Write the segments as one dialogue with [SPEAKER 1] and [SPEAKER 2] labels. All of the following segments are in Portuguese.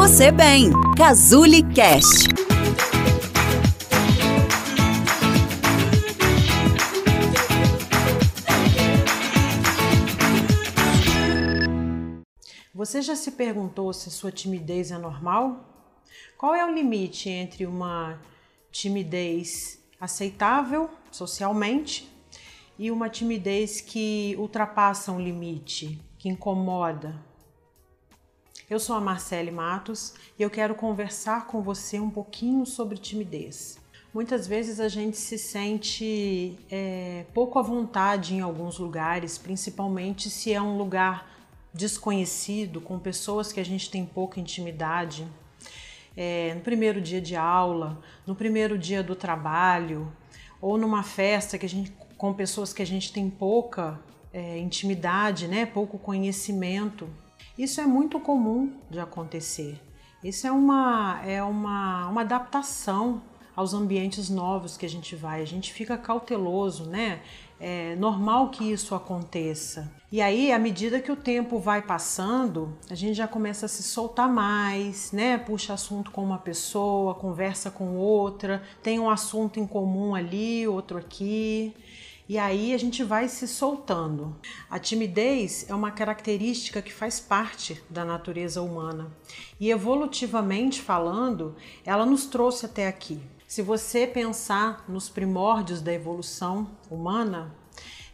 [SPEAKER 1] você bem. Cazuli Cast.
[SPEAKER 2] Você já se perguntou se sua timidez é normal? Qual é o limite entre uma timidez aceitável socialmente e uma timidez que ultrapassa um limite, que incomoda? Eu sou a Marcele Matos e eu quero conversar com você um pouquinho sobre timidez. Muitas vezes a gente se sente é, pouco à vontade em alguns lugares, principalmente se é um lugar desconhecido, com pessoas que a gente tem pouca intimidade. É, no primeiro dia de aula, no primeiro dia do trabalho, ou numa festa que a gente, com pessoas que a gente tem pouca é, intimidade, né, pouco conhecimento. Isso é muito comum de acontecer. Isso é uma, é uma, uma adaptação aos ambientes novos que a gente vai. A gente fica cauteloso, né? É normal que isso aconteça. E aí, à medida que o tempo vai passando, a gente já começa a se soltar mais, né? Puxa assunto com uma pessoa, conversa com outra, tem um assunto em comum ali, outro aqui. E aí a gente vai se soltando. A timidez é uma característica que faz parte da natureza humana. E evolutivamente falando, ela nos trouxe até aqui. Se você pensar nos primórdios da evolução humana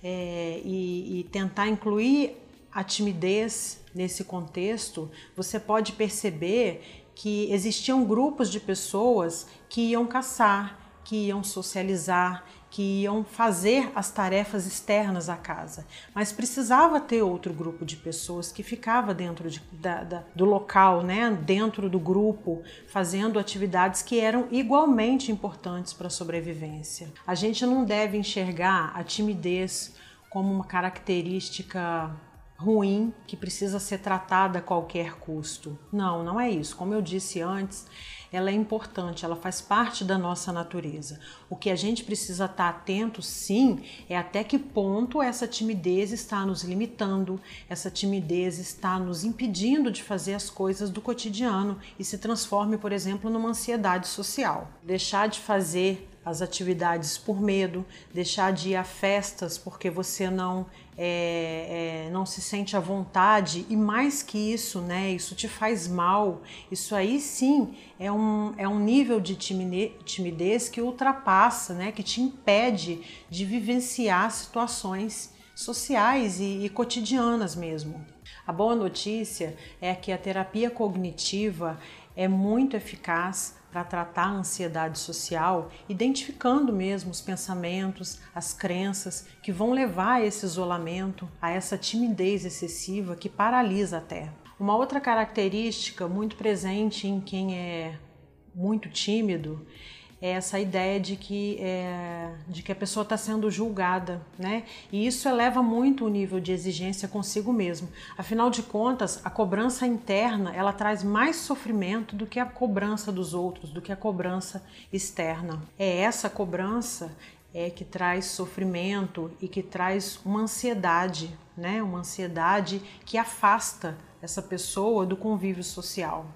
[SPEAKER 2] é, e, e tentar incluir a timidez nesse contexto, você pode perceber que existiam grupos de pessoas que iam caçar, que iam socializar, que iam fazer as tarefas externas à casa, mas precisava ter outro grupo de pessoas que ficava dentro de, da, da, do local, né, dentro do grupo, fazendo atividades que eram igualmente importantes para a sobrevivência. A gente não deve enxergar a timidez como uma característica ruim que precisa ser tratada a qualquer custo. Não, não é isso. Como eu disse antes, ela é importante, ela faz parte da nossa natureza. O que a gente precisa estar atento, sim, é até que ponto essa timidez está nos limitando, essa timidez está nos impedindo de fazer as coisas do cotidiano e se transforme, por exemplo, numa ansiedade social. Deixar de fazer as atividades por medo, deixar de ir a festas porque você não é, é, não se sente à vontade e mais que isso, né? Isso te faz mal. Isso aí sim é um, é um nível de timidez que ultrapassa, né? Que te impede de vivenciar situações sociais e, e cotidianas mesmo. A boa notícia é que a terapia cognitiva é muito eficaz para tratar a ansiedade social, identificando mesmo os pensamentos, as crenças que vão levar a esse isolamento, a essa timidez excessiva que paralisa até. Uma outra característica muito presente em quem é muito tímido essa ideia de que, é, de que a pessoa está sendo julgada, né? E isso eleva muito o nível de exigência consigo mesmo. Afinal de contas, a cobrança interna ela traz mais sofrimento do que a cobrança dos outros, do que a cobrança externa. É essa cobrança é que traz sofrimento e que traz uma ansiedade, né? Uma ansiedade que afasta essa pessoa do convívio social.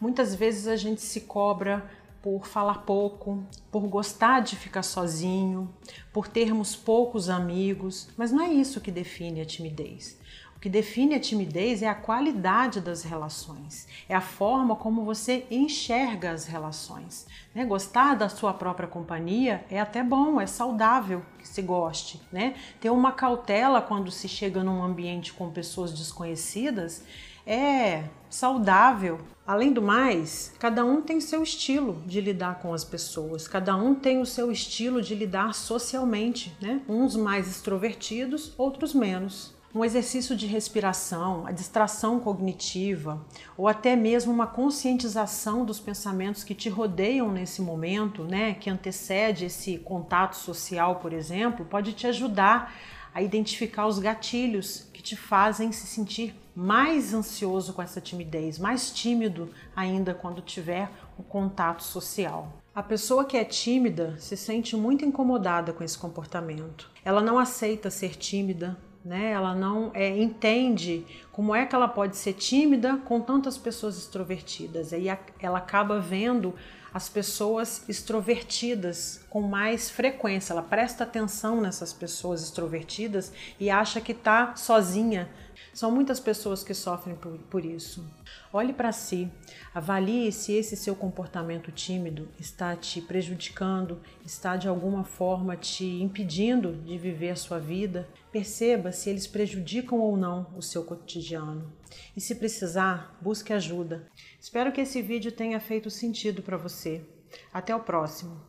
[SPEAKER 2] Muitas vezes a gente se cobra por falar pouco, por gostar de ficar sozinho, por termos poucos amigos, mas não é isso que define a timidez. O que define a timidez é a qualidade das relações, é a forma como você enxerga as relações. Né? Gostar da sua própria companhia é até bom, é saudável que se goste. Né? Ter uma cautela quando se chega num ambiente com pessoas desconhecidas é saudável. Além do mais, cada um tem seu estilo de lidar com as pessoas, cada um tem o seu estilo de lidar socialmente, né? Uns mais extrovertidos, outros menos. Um exercício de respiração, a distração cognitiva ou até mesmo uma conscientização dos pensamentos que te rodeiam nesse momento, né, que antecede esse contato social, por exemplo, pode te ajudar a identificar os gatilhos que te fazem se sentir mais ansioso com essa timidez, mais tímido ainda quando tiver o contato social. A pessoa que é tímida se sente muito incomodada com esse comportamento. Ela não aceita ser tímida, né? Ela não é, entende como é que ela pode ser tímida com tantas pessoas extrovertidas. Aí ela acaba vendo as pessoas extrovertidas com mais frequência. Ela presta atenção nessas pessoas extrovertidas e acha que está sozinha. São muitas pessoas que sofrem por, por isso. Olhe para si, avalie se esse seu comportamento tímido está te prejudicando, está de alguma forma te impedindo de viver a sua vida. Perceba se eles prejudicam ou não o seu cotidiano. E se precisar, busque ajuda. Espero que esse vídeo tenha feito sentido para você. Até o próximo.